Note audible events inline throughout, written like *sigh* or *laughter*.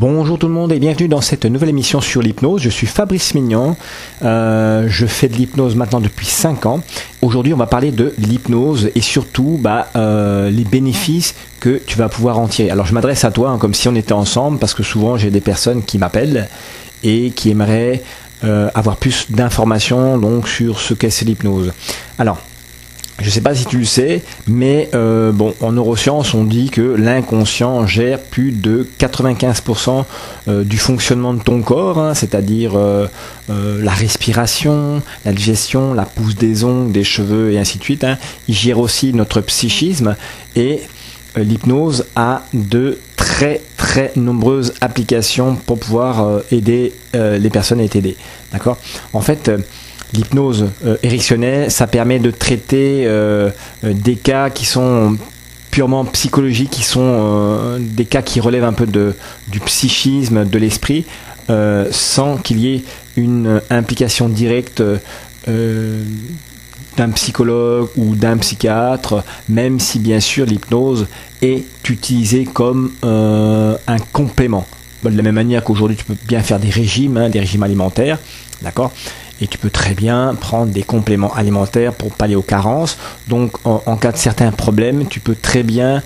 Bonjour tout le monde et bienvenue dans cette nouvelle émission sur l'hypnose. Je suis Fabrice Mignon. Euh, je fais de l'hypnose maintenant depuis 5 ans. Aujourd'hui, on va parler de l'hypnose et surtout bah, euh, les bénéfices que tu vas pouvoir en tirer. Alors, je m'adresse à toi hein, comme si on était ensemble parce que souvent j'ai des personnes qui m'appellent et qui aimeraient euh, avoir plus d'informations donc sur ce qu'est l'hypnose. Alors, je ne sais pas si tu le sais, mais euh, bon, en neurosciences, on dit que l'inconscient gère plus de 95% euh, du fonctionnement de ton corps, hein, c'est-à-dire euh, la respiration, la digestion, la pousse des ongles, des cheveux et ainsi de suite. Hein. Il gère aussi notre psychisme et l'hypnose a de très très nombreuses applications pour pouvoir aider les personnes à être aidées. D'accord? En fait, l'hypnose euh, ça permet de traiter euh, euh, des cas qui sont purement psychologiques, qui sont des cas qui relèvent un peu du psychisme, de l'esprit, sans qu'il y ait une implication directe d'un psychologue ou d'un psychiatre, même si bien sûr l'hypnose est utilisée comme un complément. De la même manière qu'aujourd'hui tu peux bien faire des régimes, hein, des régimes alimentaires, d'accord? Et tu peux très bien prendre des compléments alimentaires pour pallier aux carences. Donc en, cas de certains problèmes, tu peux très bien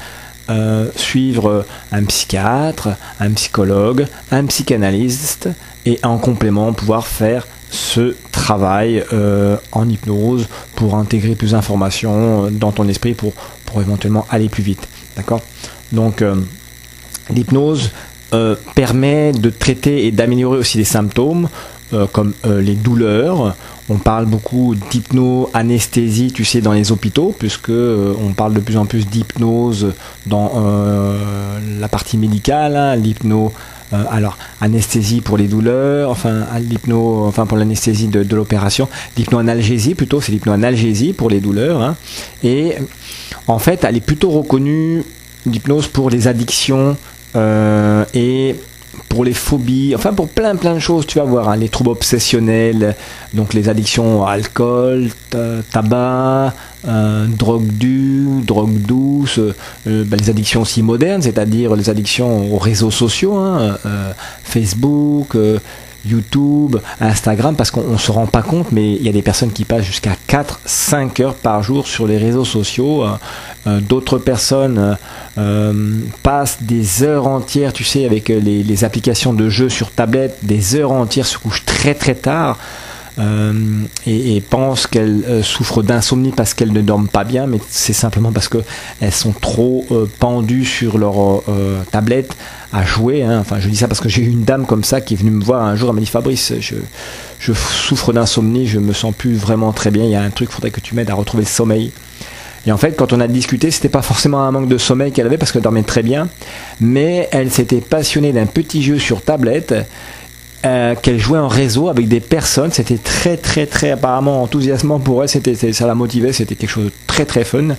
euh, suivre un psychiatre, un psychologue, un psychanalyste et en complément pouvoir faire ce travail euh, en hypnose pour intégrer plus d'informations dans ton esprit pour, pour éventuellement aller plus vite. D'accord? Donc euh, l'hypnose permet de traiter et d'améliorer aussi les symptômes. Euh, comme euh, les douleurs. On parle beaucoup d'hypno-anesthésie, tu sais, dans les hôpitaux, puisque euh, on parle de plus en plus d'hypnose dans la partie médicale, hein, l'hypno. alors, anesthésie pour les douleurs, enfin, enfin pour l'anesthésie de, l'opération, l'hypno-analgésie plutôt, c'est l'hypno-analgésie pour les douleurs. Hein. et en fait, elle est plutôt reconnue, l'hypnose, pour les addictions et pour les phobies, enfin pour plein plein de choses, tu vas voir, hein, les troubles obsessionnels, donc les addictions à alcool, tabac, euh, drogue dure, drogue douce, euh, ben, les addictions aussi modernes, c'est-à-dire les addictions aux réseaux sociaux, hein, euh, Facebook, YouTube, Instagram, parce qu'on ne se rend pas compte, mais il y a des personnes qui passent jusqu'à 4-5 heures par jour sur les réseaux sociaux. Euh, euh, d'autres personnes euh, passent des heures entières, tu sais, avec les, les, applications de jeux sur tablette, des heures entières, se couchent très très tard. Euh, et, pensent qu'elles euh, souffrent d'insomnie parce qu'elles ne dorment pas bien, mais c'est simplement parce qu'elles sont trop euh, pendues sur leur tablette à jouer. Hein. Enfin, je dis ça parce que j'ai eu une dame comme ça qui est venue me voir un jour, elle m'a dit Fabrice, je, souffre d'insomnie, je me sens plus vraiment très bien, il y a un truc, faudrait que tu m'aides à retrouver le sommeil. Et en fait, quand on a discuté, c'était pas forcément un manque de sommeil qu'elle avait parce qu'elle dormait très bien, mais elle s'était passionnée d'un petit jeu sur tablette euh, qu'elle jouait en réseau avec des personnes. C'était très, très, très apparemment enthousiasmant pour elle. C'était, ça la motivait. C'était quelque chose de très, très fun.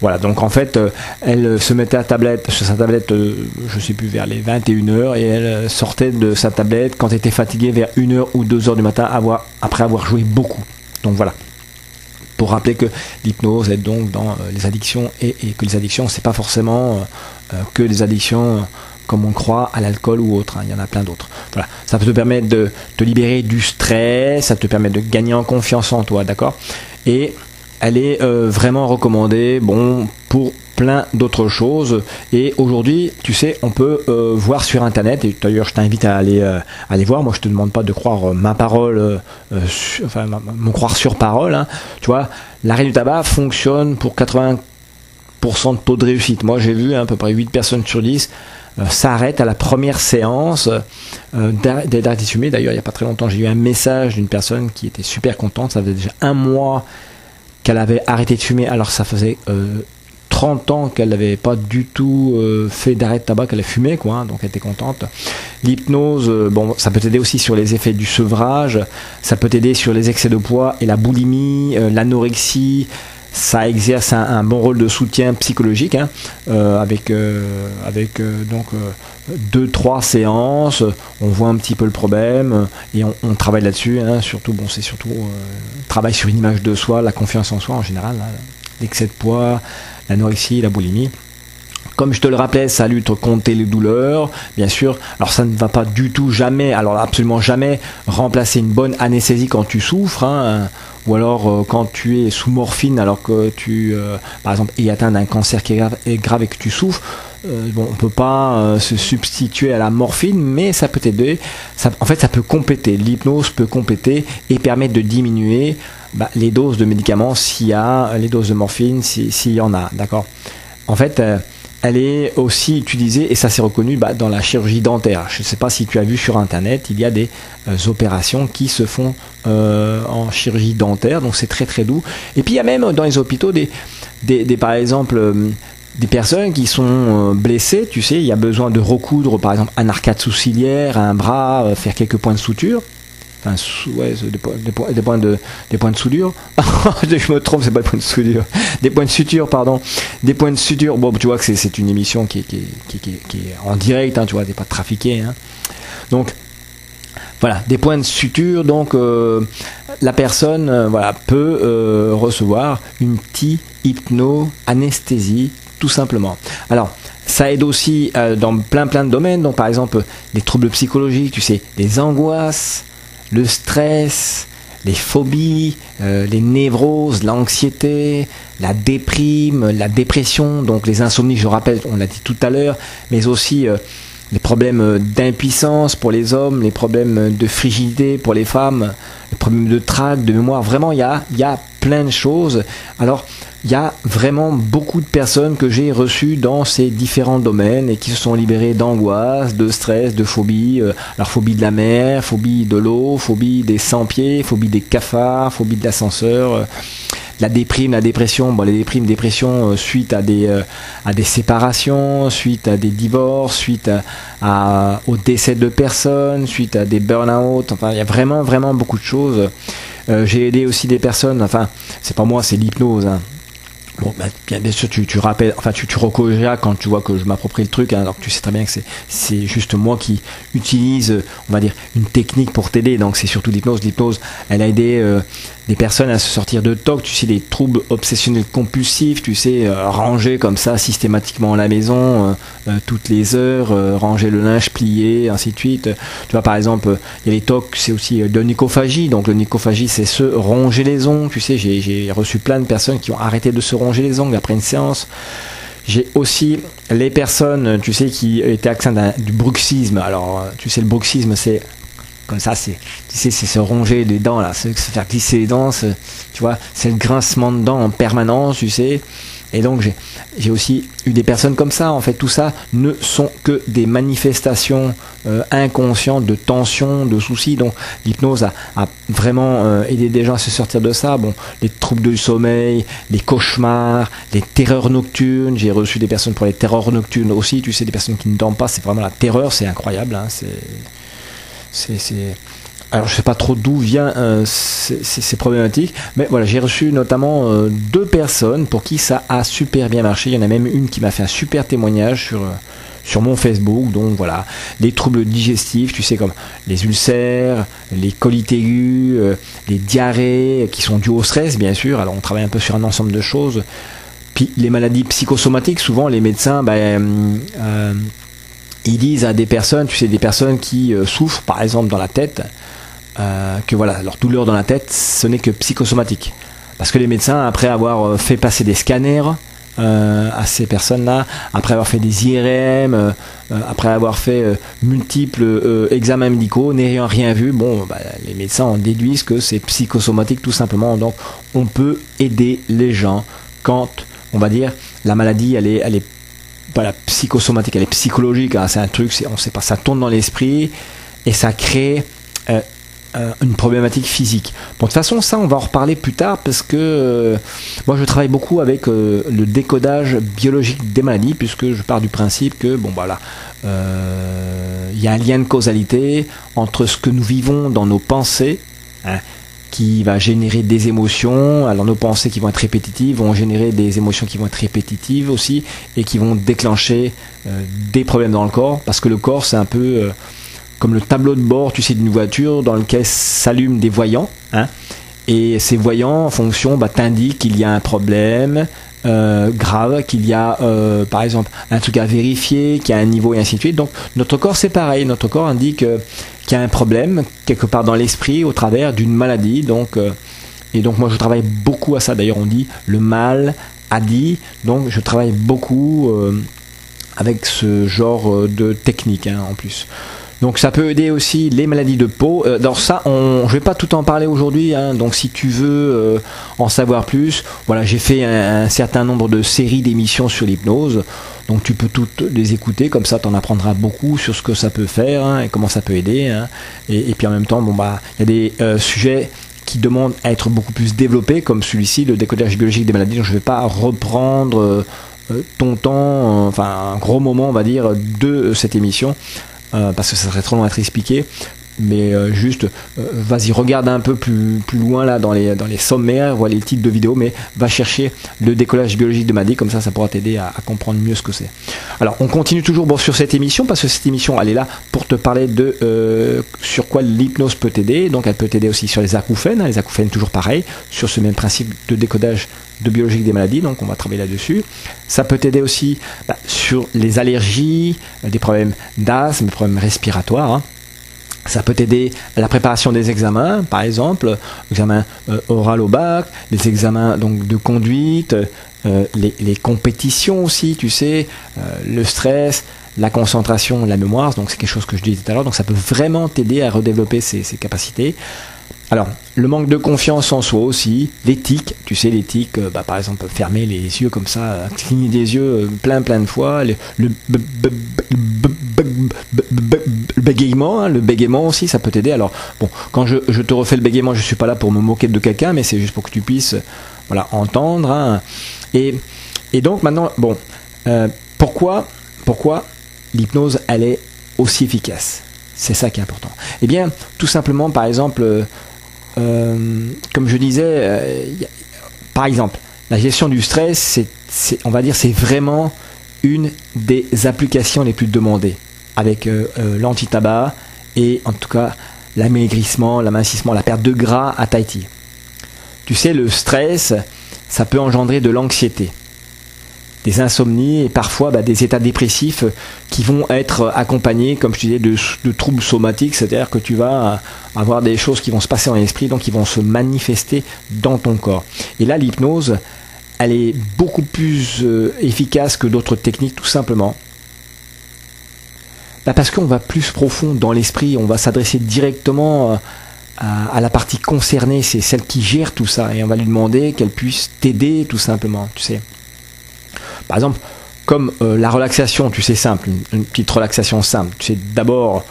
Voilà, donc en fait, euh, elle se mettait à tablette, sur sa tablette, euh, je sais plus, vers les 21h, et elle sortait de sa tablette quand elle était fatiguée vers 1h ou 2h du matin, après avoir joué beaucoup. Donc voilà. Pour rappeler que l'hypnose est donc dans les addictions et, que les addictions, c'est pas forcément que les addictions comme on croit à l'alcool ou autre. Hein. Il y en a plein d'autres. Voilà. Ça peut te permettre de te libérer du stress, ça te permet de gagner en confiance en toi, d'accord? Et elle est euh, vraiment recommandée, bon, pour plein d'autres choses. Et aujourd'hui, tu sais, on peut euh, voir sur Internet, et d'ailleurs je t'invite à aller, euh, aller voir, moi je te demande pas de croire ma parole, enfin me croire sur parole, hein. tu vois, l'arrêt du tabac fonctionne pour 80% de taux de réussite. Moi j'ai vu hein, à peu près 8 personnes sur 10 euh, s'arrête à la première séance euh, d'arrêter de fumer. D'ailleurs, il n'y a pas très longtemps, j'ai eu un message d'une personne qui était super contente. Ça faisait déjà un mois qu'elle avait arrêté de fumer. Alors, ça faisait 30 euh, ans qu'elle n'avait pas du tout fait d'arrêt de tabac, qu'elle a fumé, quoi, hein, donc elle était contente. L'hypnose, bon, ça peut t'aider aussi sur les effets du sevrage, ça peut t'aider sur les excès de poids et la boulimie, l'anorexie, ça exerce un, bon rôle de soutien psychologique hein, euh, avec, euh, avec euh, donc deux trois séances on voit un petit peu le problème et on, travaille là-dessus hein, surtout bon c'est surtout travail sur une image de soi la confiance en soi en général hein, l'excès de poids l'anorexie la boulimie Comme je te le rappelais, ça lutte contre les douleurs, bien sûr. Alors ça ne va pas du tout jamais, alors absolument jamais, remplacer une bonne anesthésie quand tu souffres, hein, ou alors euh, quand tu es sous morphine alors que tu, euh, par exemple, es atteint d'un cancer qui est grave, et que tu souffres. Euh, bon, on peut pas se substituer à la morphine, mais ça peut t'aider. en fait, ça peut compléter. L'hypnose peut compléter et permettre de diminuer bah, les doses de médicaments s'il y a les doses de morphine, s'il y en a, d'accord? En fait elle est aussi utilisée, et ça c'est reconnu bah, dans la chirurgie dentaire. Je ne sais pas si tu as vu sur Internet, il y a des euh, opérations qui se font euh, en chirurgie dentaire, donc c'est très très doux. Et puis il y a même dans les hôpitaux des, des, par exemple, euh, des personnes qui sont blessées, tu sais, il y a besoin de recoudre par exemple un arcade sourcilière, un bras, faire quelques points de suture des, points, de, des points soudure. *laughs* je me trompe, c'est pas des points de soudure. Des points de suture, pardon. Des points de suture. Bon, tu vois que c'est une émission qui est, en direct, hein, tu vois, t'es pas trafiqué. Hein. Donc, voilà, des points de suture. Donc, euh, la personne euh, peut euh, recevoir une petite hypno-anesthésie, tout simplement. Alors, ça aide aussi dans plein plein de domaines. Donc, par exemple, des troubles psychologiques, tu sais, des angoisses, le stress, les phobies, euh, les névroses, l'anxiété, la déprime, la dépression, donc les insomnies, je rappelle, on l'a dit tout à l'heure, mais aussi euh, les problèmes d'impuissance pour les hommes, les problèmes de frigidité pour les femmes, les problèmes de trac, de mémoire. Vraiment, il y a, y a plein de choses. Alors, il y a vraiment beaucoup de personnes que j'ai reçues dans ces différents domaines et qui se sont libérées d'angoisse, de stress, de phobie. Euh, alors phobie de la mer, phobie de l'eau, phobie des sans-pieds, phobie des cafards, phobie de l'ascenseur. Euh, la déprime, la dépression, bon, les déprimes, dépression euh, suite à des, à des séparations, suite à des divorces, suite à, au décès de personnes, suite à des burn-out. Enfin, il y a vraiment, vraiment beaucoup de choses. j'ai aidé aussi des personnes, enfin, c'est pas moi, c'est l'hypnose. Hein. Bon, bah, bien, sûr, tu, tu rappelles, enfin, tu, tu quand tu vois que je m'approprie le truc, hein, alors tu sais très bien que c'est juste moi qui utilise, on va dire, une technique pour t'aider. Donc, c'est surtout l'hypnose. L'hypnose, elle a aidé euh, des personnes à se sortir de TOC, tu sais, des troubles obsessionnels compulsifs, tu sais, euh, ranger comme ça systématiquement la maison, euh, euh, toutes les heures, ranger le linge plié, ainsi de suite. Tu vois, par exemple, il y a les TOC, c'est aussi de nicophagie. Donc, le nicophagie, c'est se ronger les ongles. Tu sais, j'ai reçu plein de personnes qui ont arrêté de se ronger les ongles après une séance. J'ai aussi les personnes, tu sais, qui étaient atteintes du bruxisme. Alors, tu sais, le bruxisme, c'est comme ça, c'est, tu sais, c'est se ronger les dents, là, se faire glisser les dents, tu vois, c'est le grincement de dents en permanence, tu sais. Et donc, j'ai, j'ai aussi eu des personnes comme ça. En fait, tout ça ne sont que des manifestations euh, inconscientes de tension, de soucis. Donc, l'hypnose a, a vraiment euh, aidé des gens à se sortir de ça. Bon, les troubles du sommeil, les cauchemars, les terreurs nocturnes. J'ai reçu des personnes pour les terreurs nocturnes aussi. Tu sais, des personnes qui ne dorment pas, c'est vraiment la terreur, c'est incroyable. Hein, c'est Alors je sais pas trop d'où vient euh, ces, problématiques, mais voilà, j'ai reçu notamment euh, deux personnes pour qui ça a super bien marché. Il y en a même une qui m'a fait un super témoignage sur, euh, sur mon Facebook. Donc voilà, les troubles digestifs, tu sais, comme les ulcères, les colites aigus, les diarrhées qui sont dues au stress, bien sûr. Alors on travaille un peu sur un ensemble de choses. Puis les maladies psychosomatiques, souvent les médecins, ben, ils disent à des personnes, tu sais, des personnes qui euh, souffrent, par exemple, dans la tête, euh, que voilà, leur douleur dans la tête, ce n'est que psychosomatique. Parce que les médecins, après avoir euh, fait passer des scanners à ces personnes-là, après avoir fait des IRM, après avoir fait multiples examens médicaux, n'ayant rien vu, bon, bah, les médecins en déduisent que c'est psychosomatique tout simplement. Donc, on peut aider les gens quand, on va dire, la maladie, elle est, elle est pas la psychosomatique, elle est psychologique. Hein. c'est un truc, on sait pas, ça tourne dans l'esprit et ça crée euh, euh, une problématique physique. Bon, de toute façon, ça, on va en reparler plus tard parce que euh, moi, je travaille beaucoup avec le décodage biologique des maladies puisque je pars du principe que, bon, voilà, il y a un lien de causalité entre ce que nous vivons dans nos pensées. Hein, qui va générer des émotions. Alors nos pensées qui vont être répétitives vont générer des émotions qui vont être répétitives aussi et qui vont déclencher euh, des problèmes dans le corps parce que le corps c'est un peu euh, comme le tableau de bord, tu sais, d'une voiture dans lequel s'allument des voyants. Hein, et ces voyants, en fonction, bah, t'indiquent qu'il y a un problème, euh, grave, qu'il y a par exemple un truc à vérifier, qu'il y a un niveau et ainsi de suite. Donc notre corps c'est pareil, notre corps indique y a un problème quelque part dans l'esprit au travers d'une maladie. Donc et donc moi je travaille beaucoup à ça. D'ailleurs on dit le mal a dit. Donc je travaille beaucoup avec ce genre de technique hein, en plus. Donc ça peut aider aussi les maladies de peau. Euh, dans ça, on, je vais pas tout en parler aujourd'hui. Hein. donc si tu veux euh, en savoir plus, voilà, j'ai fait un, certain nombre de séries d'émissions sur l'hypnose. Donc tu peux toutes les écouter, comme ça tu en apprendras beaucoup sur ce que ça peut faire hein, et comment ça peut aider. Hein. Et, puis en même temps, bon bah, il y a des euh, sujets qui demandent à être beaucoup plus développés, comme celui-ci, le décodage biologique des maladies. Donc je ne vais pas reprendre ton temps, enfin un gros moment, on va dire, de cette émission. Euh, parce que ça serait trop long à être expliqué. Mais euh, juste, euh, vas-y, regarde un peu plus, plus loin là dans les, dans les sommaires, vois les titres de vidéos, mais va chercher le décollage biologique de Maddy, comme ça, ça pourra t'aider à, comprendre mieux ce que c'est. Alors, on continue toujours bon, sur cette émission, parce que cette émission, elle est là pour te parler de sur quoi l'hypnose peut t'aider. Donc, elle peut t'aider aussi sur les acouphènes, hein, les acouphènes toujours pareil, sur ce même principe de décodage de biologique des maladies, donc on va travailler là-dessus. Ça peut t'aider aussi bah, sur les allergies, euh, des problèmes d'asthme, des problèmes respiratoires. Hein. Ça peut t'aider à la préparation des examens, par exemple, examen euh, oral au bac, les examens donc de conduite, euh, les, compétitions aussi, tu sais, le stress, la concentration, la mémoire. Donc c'est quelque chose que je disais tout à l'heure. Donc ça peut vraiment t'aider à redévelopper ces, ces capacités. Alors, le manque de confiance en soi aussi, l'éthique, tu sais, l'éthique, euh, bah, par exemple, fermer les yeux comme ça, euh, cligner des yeux euh, plein plein de fois, le, bégaiement, le bégaiement aussi, ça peut t'aider. Alors, bon, quand je, te refais le bégaiement, je suis pas là pour me moquer de quelqu'un, mais c'est juste pour que tu puisses, voilà, entendre. Hein. Et, donc maintenant, bon, pourquoi, pourquoi l'hypnose, elle est aussi efficace? C'est ça qui est important. Eh bien, tout simplement, par exemple, comme je disais, euh, par exemple, la gestion du stress, c'est, on va dire, c'est vraiment une des applications les plus demandées avec euh, l'anti-tabac et en tout cas l'amaigrissement, l'amincissement, la perte de gras à Tahiti. Tu sais, le stress, ça peut engendrer de l'anxiété des insomnies et parfois bah, des états dépressifs qui vont être accompagnés, comme je disais, de, troubles somatiques, c'est-à-dire que tu vas avoir des choses qui vont se passer dans l'esprit, donc qui vont se manifester dans ton corps. Et là, l'hypnose, elle est beaucoup plus euh, efficace que d'autres techniques, tout simplement. Bah, parce qu'on va plus profond dans l'esprit, on va s'adresser directement euh, à, la partie concernée, c'est celle qui gère tout ça, et on va lui demander qu'elle puisse t'aider, tout simplement, tu sais. Par exemple, comme euh, la relaxation, tu sais, simple, une, petite relaxation simple. Tu sais, d'abord,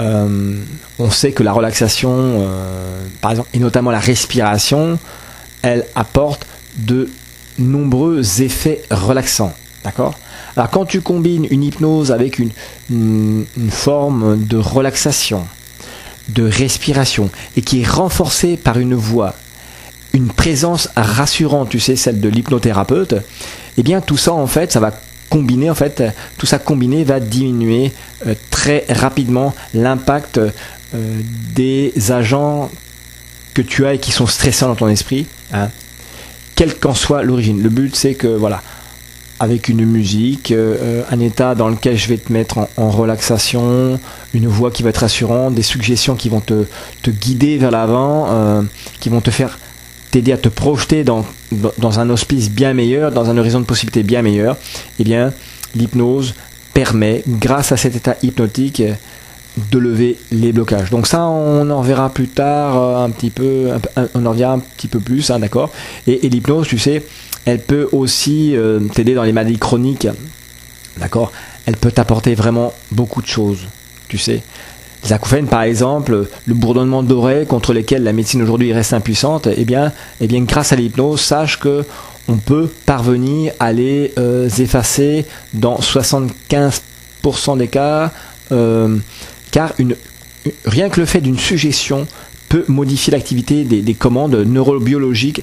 euh, on sait que la relaxation, euh, par exemple, et notamment la respiration, elle apporte de nombreux effets relaxants. D'accord? Alors, quand tu combines une hypnose avec une, forme de relaxation, de respiration, et qui est renforcée par une voix, une présence rassurante, tu sais, celle de l'hypnothérapeute, eh bien tout ça en fait, ça va combiner en fait, tout ça combiné va diminuer euh, très rapidement l'impact euh, des agents que tu as et qui sont stressants dans ton esprit, hein, quelle qu'en soit l'origine. Le but c'est que voilà, avec une musique, euh, un état dans lequel je vais te mettre en, relaxation, une voix qui va être rassurante, des suggestions qui vont te, te guider vers l'avant, qui vont te faire t'aider à te projeter dans, dans un hospice bien meilleur, dans un horizon de possibilités bien meilleur, eh bien, l'hypnose permet, grâce à cet état hypnotique, de lever les blocages. Donc ça, on en verra plus tard euh, un petit peu, on en reviendra un petit peu plus, hein, d'accord Et, l'hypnose, tu sais, elle peut aussi euh, t'aider dans les maladies chroniques, d'accord Elle peut t'apporter vraiment beaucoup de choses, tu sais. Les acouphènes, par exemple, le bourdonnement d'oreilles contre lesquels la médecine aujourd'hui reste impuissante, eh bien, eh bien grâce à l'hypnose, sache que on peut parvenir à les euh, effacer dans 75% des cas, euh, car rien que le fait d'une suggestion peut modifier l'activité des, des commandes neurobiologiques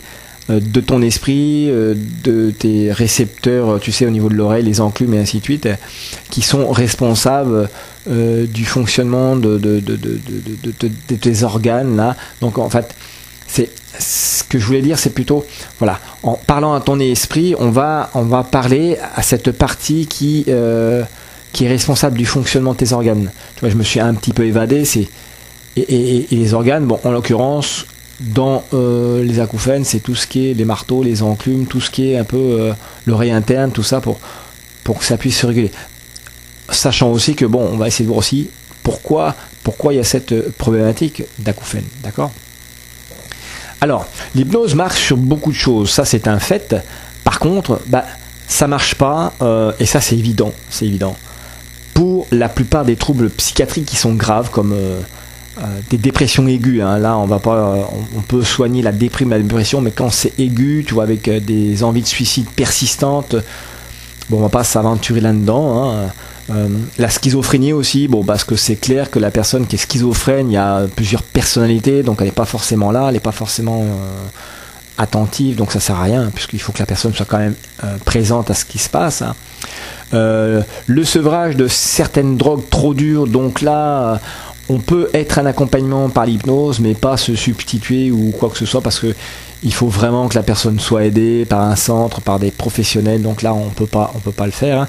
euh, de ton esprit, de tes récepteurs, tu sais, au niveau de l'oreille, les enclumes et ainsi de suite, qui sont responsables euh, du fonctionnement de, tes organes là. Donc en fait, c'est ce que je voulais dire, c'est plutôt, voilà, en parlant à ton esprit, on va, on va parler à cette partie qui, euh, qui est responsable du fonctionnement de tes organes. Je me suis un petit peu évadé, c'est et, les organes, bon, en l'occurrence, dans euh, les acouphènes, c'est tout ce qui est les marteaux, les enclumes, tout ce qui est un peu l'oreille interne, tout ça pour, pour que ça puisse se réguler. Sachant aussi que, bon, on va essayer de voir aussi pourquoi, pourquoi il y a cette problématique d'acouphène, d'accord? Alors, l'hypnose marche sur beaucoup de choses, ça c'est un fait. Par contre, bah, ça marche pas, euh, et ça c'est évident, c'est évident. Pour la plupart des troubles psychiatriques qui sont graves, comme euh, des dépressions aiguës. Hein. Là, on va pas, euh, on, peut soigner la déprime, la dépression, mais quand c'est aigu, tu vois, avec euh, des envies de suicide persistantes, bon, on va pas s'aventurer là-dedans. Hein. La schizophrénie aussi, parce que c'est clair que la personne qui est schizophrène, il y a plusieurs personnalités, donc elle n'est pas forcément là, elle n'est pas forcément attentive, donc ça sert à rien, puisqu'il faut que la personne soit quand même présente à ce qui se passe. Hein. le sevrage de certaines drogues trop dures, donc là, on peut être un accompagnement par l'hypnose, mais pas se substituer ou quoi que ce soit parce que il faut vraiment que la personne soit aidée par un centre, par des professionnels. Donc là, on peut pas, on peut pas le faire. Hein.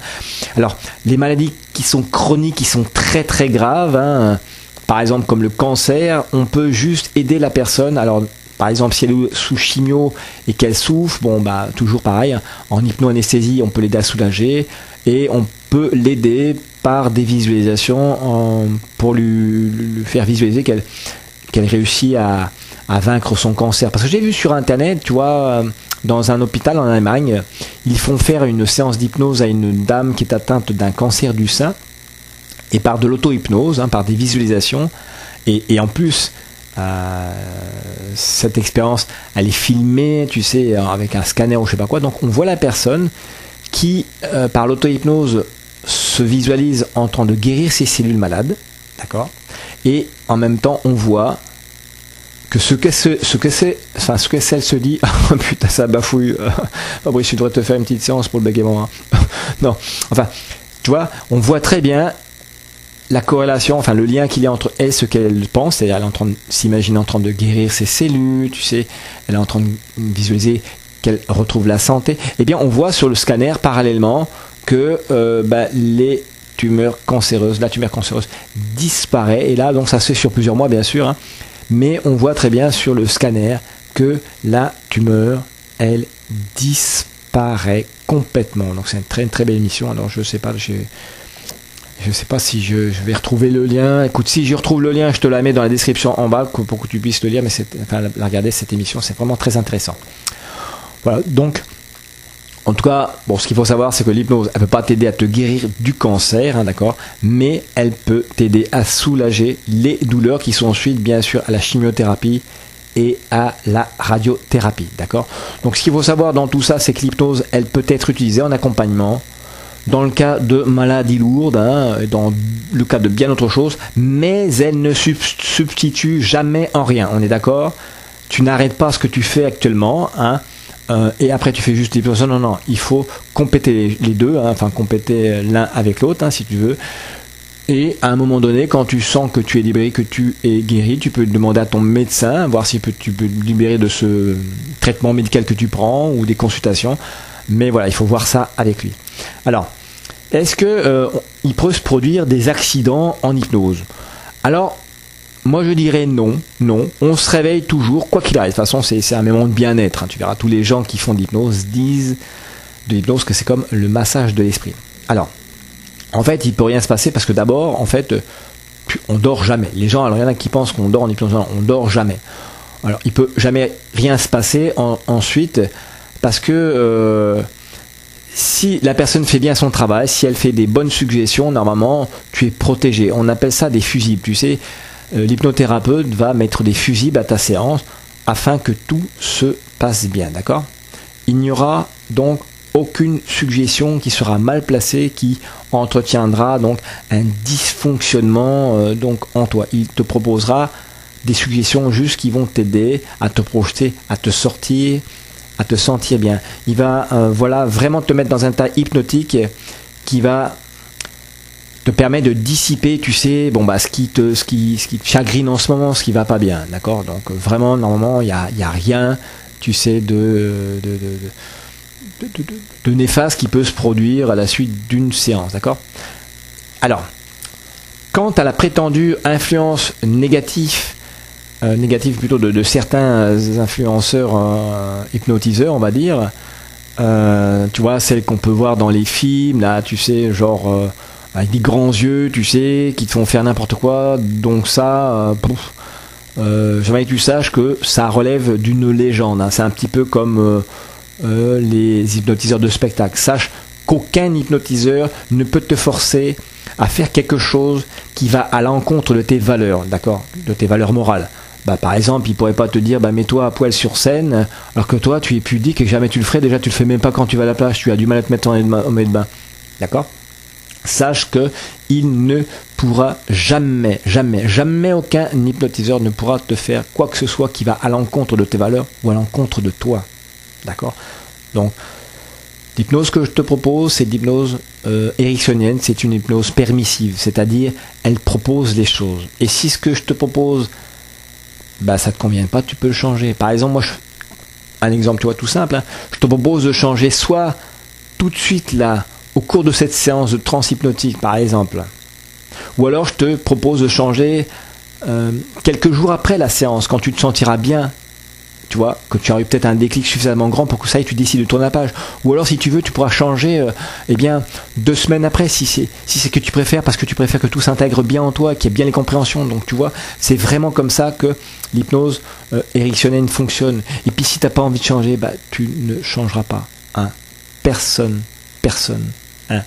Alors, les maladies qui sont chroniques, qui sont très très graves, hein, par exemple comme le cancer, on peut juste aider la personne. Alors, par exemple, si elle est sous chimio et qu'elle souffre, bon bah toujours pareil. Hein. En hypnoanesthésie, on peut l'aider à soulager et on peut l'aider par des visualisations pour lui, faire visualiser qu'elle qu'elle réussit à, vaincre son cancer. Parce que j'ai vu sur internet, tu vois, dans un hôpital en Allemagne, ils font faire une séance d'hypnose à une dame qui est atteinte d'un cancer du sein, et par de l'auto-hypnose, hein, par des visualisations, et, en plus, euh, cette expérience, elle est filmée, tu sais, avec un scanner ou je sais pas quoi, donc on voit la personne qui, euh, par l'auto-hypnose, se visualise en train de guérir ses cellules malades, d'accord? Et en même temps, on voit que ce que c'est, ce que enfin ce que se dit, *laughs* oh putain ça bafouille. *laughs* Fabrice, tu devrais te faire une petite séance pour le bégaiement. Hein. *laughs* non, enfin, tu vois, on voit très bien la corrélation, enfin le lien qu'il y a entre elle, ce qu'elle pense, c'est-à-dire elle est en train de s'imaginer en train de guérir ses cellules, tu sais, elle est en train de visualiser qu'elle retrouve la santé. Eh bien, on voit sur le scanner parallèlement que euh, bah, les tumeurs cancéreuses, la tumeur cancéreuse disparaît. Et là, donc ça se fait sur plusieurs mois, bien sûr. Hein. Mais on voit très bien sur le scanner que la tumeur, elle disparaît complètement. Donc c'est une très, belle mission. Alors je sais pas, je ne sais pas si je, vais retrouver le lien. Écoute, si je retrouve le lien, je te la mets dans la description en bas pour que tu puisses le lire. Mais enfin, la regarder cette émission, c'est vraiment très intéressant. Voilà. Donc en tout cas, bon, ce qu'il faut savoir, c'est que l'hypnose, elle peut pas t'aider à te guérir du cancer, hein, d'accord, mais elle peut t'aider à soulager les douleurs qui sont ensuite, bien sûr, à la chimiothérapie et à la radiothérapie, d'accord. Donc, ce qu'il faut savoir dans tout ça, c'est que l'hypnose, elle peut être utilisée en accompagnement dans le cas de maladies lourdes, hein, dans le cas de bien autre chose, mais elle ne substitue jamais en rien. On est d'accord Tu n'arrêtes pas ce que tu fais actuellement, hein euh, et après tu fais juste l'hypnose. Non, non, il faut compléter les deux, hein, enfin compléter l'un avec l'autre, hein, si tu veux. Et à un moment donné, quand tu sens que tu es libéré, que tu es guéri, tu peux demander à ton médecin, voir si tu peux te libérer de ce traitement médical que tu prends ou des consultations. Mais voilà, il faut voir ça avec lui. Alors, est-ce qu'il euh, peut se produire des accidents en hypnose? Alors, moi, je dirais non, non. On se réveille toujours, quoi qu'il arrive. De toute façon, c'est un moment de bien-être. Hein. Tu verras, tous les gens qui font de l'hypnose disent de l'hypnose que c'est comme le massage de l'esprit. Alors, en fait, il peut rien se passer parce que d'abord, en fait, on dort jamais. Les gens, alors il y en a qui pensent qu'on dort en hypnose, on dort jamais. Alors, il peut jamais rien se passer ensuite parce que euh, si la personne fait bien son travail, si elle fait des bonnes suggestions, normalement, tu es protégé. On appelle ça des fusibles, tu sais. Euh, l'hypnothérapeute va mettre des fusibles à ta séance afin que tout se passe bien, d'accord? Il n'y aura donc aucune suggestion qui sera mal placée, qui entretiendra donc un dysfonctionnement euh, donc en toi. Il te proposera des suggestions juste qui vont t'aider à te projeter, à te sortir, à te sentir bien. Il va euh, voilà vraiment te mettre dans un tas hypnotique qui va te permet de dissiper, tu sais, bon bah ce qui te, ce qui, ce qui te chagrine en ce moment, ce qui va pas bien, d'accord? Donc vraiment, normalement, il y a, y a, rien, tu sais, de, de, de, de, néfaste qui peut se produire à la suite d'une séance, d'accord? Alors, quant à la prétendue influence négative, euh, négative plutôt de, certains influenceurs euh, hypnotiseurs, on va dire, euh, tu vois, celle qu'on peut voir dans les films, là, tu sais, genre avec des grands yeux, tu sais, qui te font faire n'importe quoi. Donc ça, euh, euh, j'aimerais que tu saches que ça relève d'une légende. Hein. C'est un petit peu comme euh, les hypnotiseurs de spectacle. Sache qu'aucun hypnotiseur ne peut te forcer à faire quelque chose qui va à l'encontre de tes valeurs, d'accord, de tes valeurs morales. Bah, par exemple, il pourrait pas te dire bah, mets-toi à poil sur scène, alors que toi tu es pudique et que jamais tu le ferais. Déjà, tu le fais même pas quand tu vas à la plage, tu as du mal à te mettre en maillot de bain. D'accord? Sache que il ne pourra jamais, jamais, jamais aucun hypnotiseur ne pourra te faire quoi que ce soit qui va à l'encontre de tes valeurs ou à l'encontre de toi. D'accord? Donc, l'hypnose que je te propose, c'est l'hypnose euh, c'est une hypnose permissive, c'est-à-dire elle propose les choses. Et si ce que je te propose, bah, ça te convient pas, tu peux le changer. Par exemple, moi, un exemple, tu tout simple, hein. je te propose de changer soit tout de suite là, au cours de cette séance de transhypnotique, par exemple. Ou alors je te propose de changer euh, quelques jours après la séance, quand tu te sentiras bien, tu vois, que tu auras eu peut-être un déclic suffisamment grand pour que ça y tu décides de tourner la page. Ou alors si tu veux, tu pourras changer, euh, eh bien, deux semaines après, si c'est si que tu préfères, parce que tu préfères que tout s'intègre bien en toi, qu'il y ait bien les compréhensions. Donc tu vois, c'est vraiment comme ça que l'hypnose euh, fonctionne. Et puis si tu n'as pas envie de changer, bah, tu ne changeras pas. Hein. Personne, personne Hein,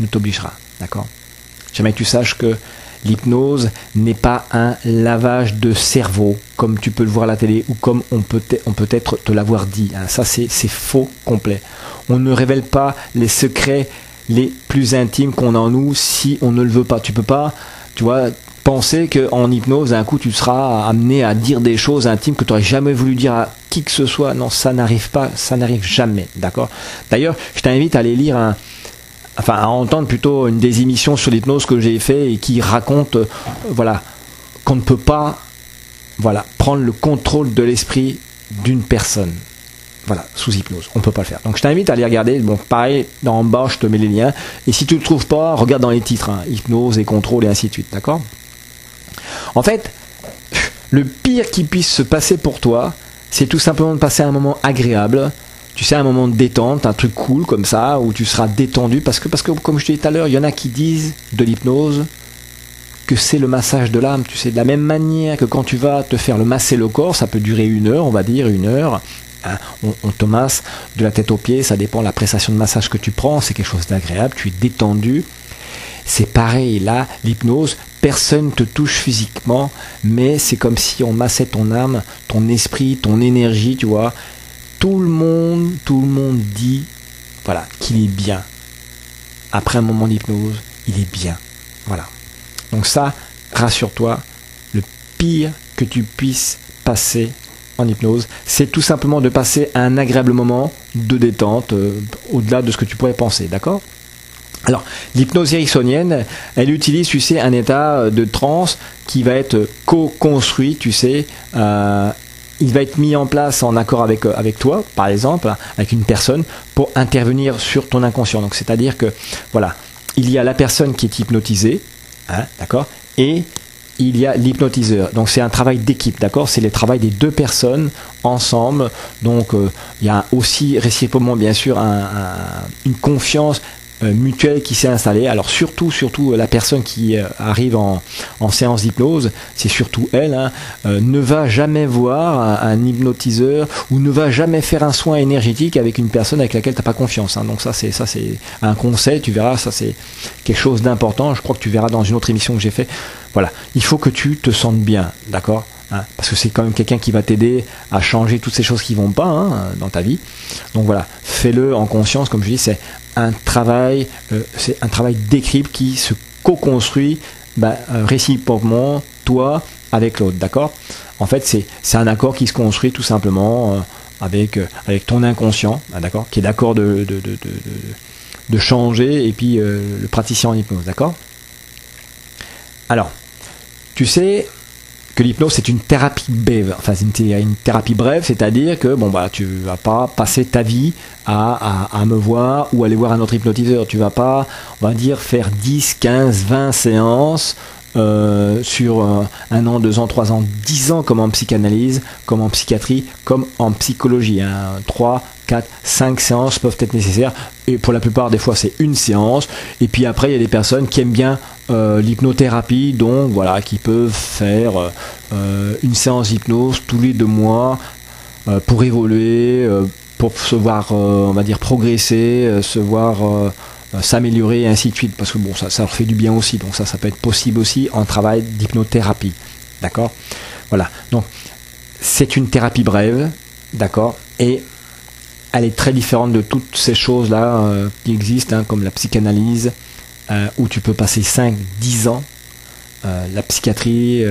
ne t'obligera. D'accord? Jamais que tu saches que l'hypnose n'est pas un lavage de cerveau, comme tu peux le voir à la télé ou comme on peut, être te l'avoir dit. Hein. Ça, c'est faux complet. On ne révèle pas les secrets les plus intimes qu'on a en nous si on ne le veut pas. Tu peux pas, tu vois, penser qu'en hypnose, un coup, tu seras amené à dire des choses intimes que tu n'aurais jamais voulu dire à qui que ce soit. Non, ça n'arrive pas, ça n'arrive jamais. D'accord? D'ailleurs, je t'invite à aller lire un, enfin à entendre plutôt une des émissions sur l'hypnose que j'ai fait et qui raconte euh, voilà qu'on ne peut pas voilà prendre le contrôle de l'esprit d'une personne voilà, sous hypnose. On ne peut pas le faire. Donc je t'invite à aller regarder. Bon, pareil, en bas, je te mets les liens. Et si tu ne le trouves pas, regarde dans les titres. Hein. hypnose et contrôle et ainsi de suite. D'accord? En fait, le pire qui puisse se passer pour toi, c'est tout simplement de passer un moment agréable tu sais, un moment de détente, un truc cool comme ça, où tu seras détendu. Parce que, comme je te disais tout à l'heure, il y en a qui disent de l'hypnose que c'est le massage de l'âme. Tu sais, de la même manière que quand tu vas te faire le masser le corps, ça peut durer une heure, on va dire, une heure. Hein, on, te masse de la tête aux pieds, ça dépend de la prestation de massage que tu prends, c'est quelque chose d'agréable, tu es détendu. C'est pareil, là, l'hypnose, personne ne te touche physiquement, mais c'est comme si on massait ton âme, ton esprit, ton énergie, tu vois tout le monde, tout le monde dit, voilà, qu'il est bien. Après un moment d'hypnose, il est bien. Voilà. Donc ça, rassure-toi, le pire que tu puisses passer en hypnose, c'est tout simplement de passer un agréable moment de détente, euh, au-delà de ce que tu pourrais penser, d'accord? Alors, l'hypnose ericksonienne, elle utilise, tu sais, un état de transe qui va être co-construit, tu sais, euh, il va être mis en place en accord avec, euh, avec toi, par exemple, avec une personne, pour intervenir sur ton inconscient. Donc, c'est-à-dire que, voilà, il y a la personne qui est hypnotisée, hein, d'accord, et il y a l'hypnotiseur. Donc, c'est un travail d'équipe, d'accord C'est le travail des deux personnes ensemble. Donc, euh, il y a aussi réciproquement, bien sûr, une confiance mutuelle qui s'est installée. Alors surtout, surtout euh, la personne qui euh, arrive en, séance d'hypnose, c'est surtout elle, hein, ne va jamais voir un, hypnotiseur ou ne va jamais faire un soin énergétique avec une personne avec laquelle tu n'as pas confiance. Hein. Donc ça c'est ça c'est un conseil, tu verras, ça c'est quelque chose d'important. Je crois que tu verras dans une autre émission que j'ai fait. Voilà, il faut que tu te sentes bien, d'accord Hein, parce que c'est quand même quelqu'un qui va t'aider à changer toutes ces choses qui vont pas hein, dans ta vie. Donc voilà, fais-le en conscience, comme je dis, c'est un travail, euh, c'est un travail d'équipe qui se co-construit bah, euh, réciproquement, toi avec l'autre, d'accord? En fait, c'est un accord qui se construit tout simplement euh, avec, avec ton inconscient, hein, d'accord? Qui est d'accord de, de, de, de, changer et puis le praticien en hypnose, d'accord? Alors, tu sais que l'hypnose c'est une thérapie brève. Enfin, c'est une, une, thérapie brève, c'est-à-dire que bon bah tu vas pas passer ta vie à, à, à, me voir ou aller voir un autre hypnotiseur. Tu vas pas, on va dire, faire 10, 15, 20 séances euh, sur euh, un an, deux ans, trois ans, dix ans, comme en psychanalyse, comme en psychiatrie, comme en psychologie. Hein. Trois, quatre, cinq séances peuvent être nécessaires. Et pour la plupart des fois, c'est une séance. Et puis après, il y a des personnes qui aiment bien euh, l'hypnothérapie, donc voilà, qui peuvent faire une séance d'hypnose tous les deux mois pour évoluer, pour se voir, on va dire, progresser, se voir s'améliorer et ainsi de suite, parce que bon, ça, leur fait du bien aussi, donc ça, ça peut être possible aussi en travail d'hypnothérapie. D'accord? Voilà. Donc, c'est une thérapie brève, d'accord? Et elle est très différente de toutes ces choses-là euh, qui existent, hein, comme la psychanalyse, euh, où tu peux passer 5, 10 ans, la psychiatrie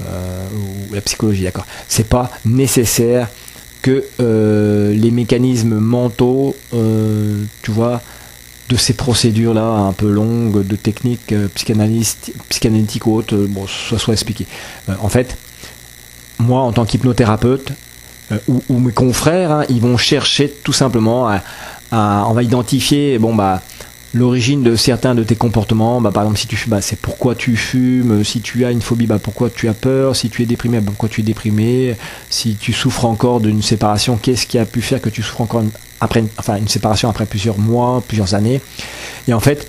ou la psychologie, d'accord? C'est pas nécessaire que les mécanismes mentaux, tu vois, de ces procédures-là un peu longues, de techniques euh, psychanalytiques ou autres, euh, bon, soit soit expliqué. Euh, en fait, moi, en tant qu'hypnothérapeute, ou, mes confrères, hein, ils vont chercher tout simplement à, on va identifier, bon bah, l'origine de certains de tes comportements. Bah, par exemple, si tu fumes, bah, c'est pourquoi tu fumes. Si tu as une phobie, bah, pourquoi tu as peur. Si tu es déprimé, bah, pourquoi tu es déprimé. Si tu souffres encore d'une séparation, qu'est-ce qui a pu faire que tu souffres encore après, une, séparation après plusieurs mois, plusieurs années. Et en fait,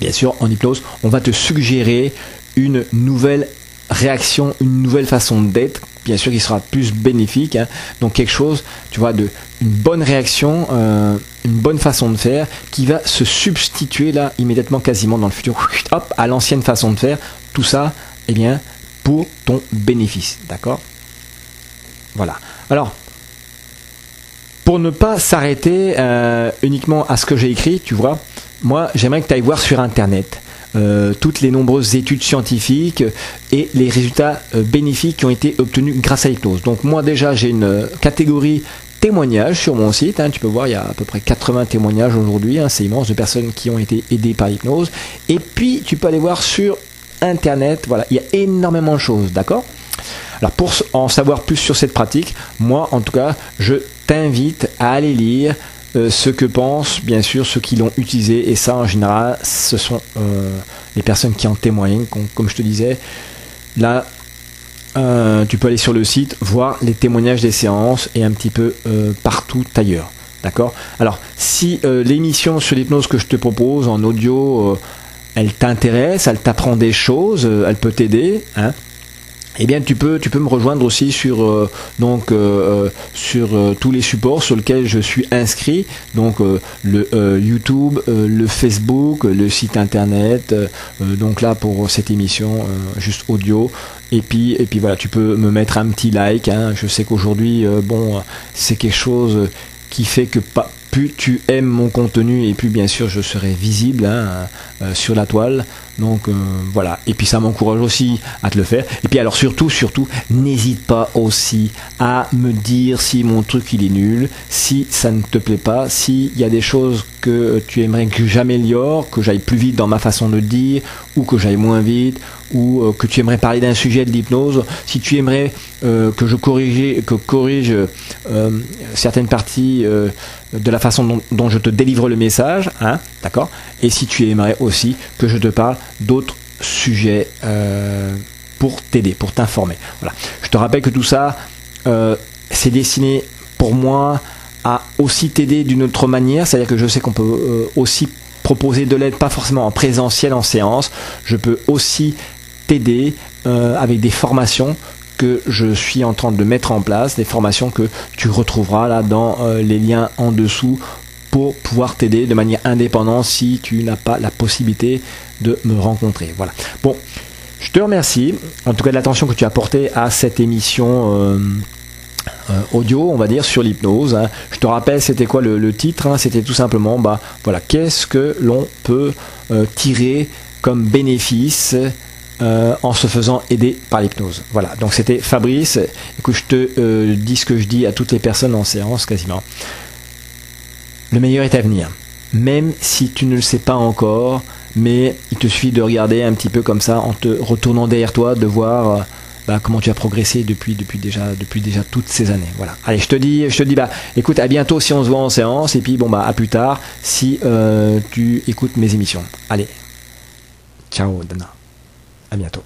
bien sûr, en hypnose, on va te suggérer une nouvelle réaction, une nouvelle façon d'être, bien sûr qui sera plus bénéfique. Hein. Donc quelque chose, tu vois, de une bonne réaction, euh, une bonne façon de faire, qui va se substituer là immédiatement, quasiment dans le futur, hop, à l'ancienne façon de faire. Tout ça, eh bien, pour ton bénéfice, d'accord? Voilà. Alors, pour ne pas s'arrêter euh, uniquement à ce que j'ai écrit, tu vois, moi j'aimerais que tu ailles voir sur Internet euh, toutes les nombreuses études scientifiques et les résultats euh, bénéfiques qui ont été obtenus grâce à l'hypnose. Donc moi déjà j'ai une catégorie témoignages sur mon site. Hein. tu peux voir, il y a à peu près 80 témoignages aujourd'hui. Hein, c'est immense de personnes qui ont été aidées par l'hypnose. Et puis, tu peux aller voir sur Internet. Voilà, il y a énormément de choses, d'accord? Alors, pour en savoir plus sur cette pratique, moi, en tout cas, je t'invite à aller lire euh, ce que pensent bien sûr ceux qui l'ont utilisé. Et ça en général ce sont euh, les personnes qui en témoignent comme, je te disais. Là euh, tu peux aller sur le site voir les témoignages des séances et un petit peu partout ailleurs. D'accord? Alors si l'émission sur l'hypnose que je te propose en audio elle t'intéresse elle t'apprend des choses elle peut t'aider hein, eh bien tu peux tu peux me rejoindre aussi sur euh, donc euh, euh, sur tous les supports sur lesquels je suis inscrit donc le YouTube le Facebook le site internet donc là pour cette émission juste audio et puis et puis voilà tu peux me mettre un petit like hein. je sais qu'aujourd'hui bon c'est quelque chose qui fait que pas plus tu aimes mon contenu et plus bien sûr je serai visible hein, euh, sur la toile. Donc euh, voilà. Et puis ça m'encourage aussi à te le faire. Et puis alors surtout, surtout, n'hésite pas aussi à me dire si mon truc il est nul, si ça ne te plaît pas, s'il y a des choses que tu aimerais que j'améliore, que j'aille plus vite dans ma façon de dire, ou que j'aille moins vite, ou euh, que tu aimerais parler d'un sujet de l'hypnose, si tu aimerais que je corrige, que corrige certaines parties de la façon dont, je te délivre le message, hein, d'accord? Et si tu aimerais aussi que je te parle d'autres sujets euh, pour t'aider, pour t'informer. Voilà. Je te rappelle que tout ça, euh, c'est destiné pour moi à aussi t'aider d'une autre manière, c'est-à-dire que je sais qu'on peut euh, aussi proposer de l'aide, pas forcément en présentiel, en séance, je peux aussi t'aider avec des formations que je suis en train de mettre en place, des formations que tu retrouveras là dans euh, les liens en dessous pour pouvoir t'aider de manière indépendante si tu n'as pas la possibilité de me rencontrer. Voilà. Bon, je te remercie en tout cas de l'attention que tu as portée à cette émission. Euh, euh, audio, on va dire, sur l'hypnose. Hein. Je te rappelle, c'était quoi le, titre hein? C'était tout simplement, bah voilà, qu'est-ce que l'on peut tirer comme bénéfice euh, en se faisant aider par l'hypnose. Voilà, donc c'était Fabrice. Écoute, je te euh, dis ce que je dis à toutes les personnes en séance quasiment. Le meilleur est à venir. même si tu ne le sais pas encore, mais il te suffit de regarder un petit peu comme ça en te retournant derrière toi, de voir euh, bah, comment tu as progressé depuis, depuis, déjà, depuis déjà toutes ces années. Voilà. Allez, je te dis, je te dis bah, écoute, à bientôt si on se voit en séance, et puis bon, bah, à plus tard si tu écoutes mes émissions. Allez, ciao Dana, à bientôt.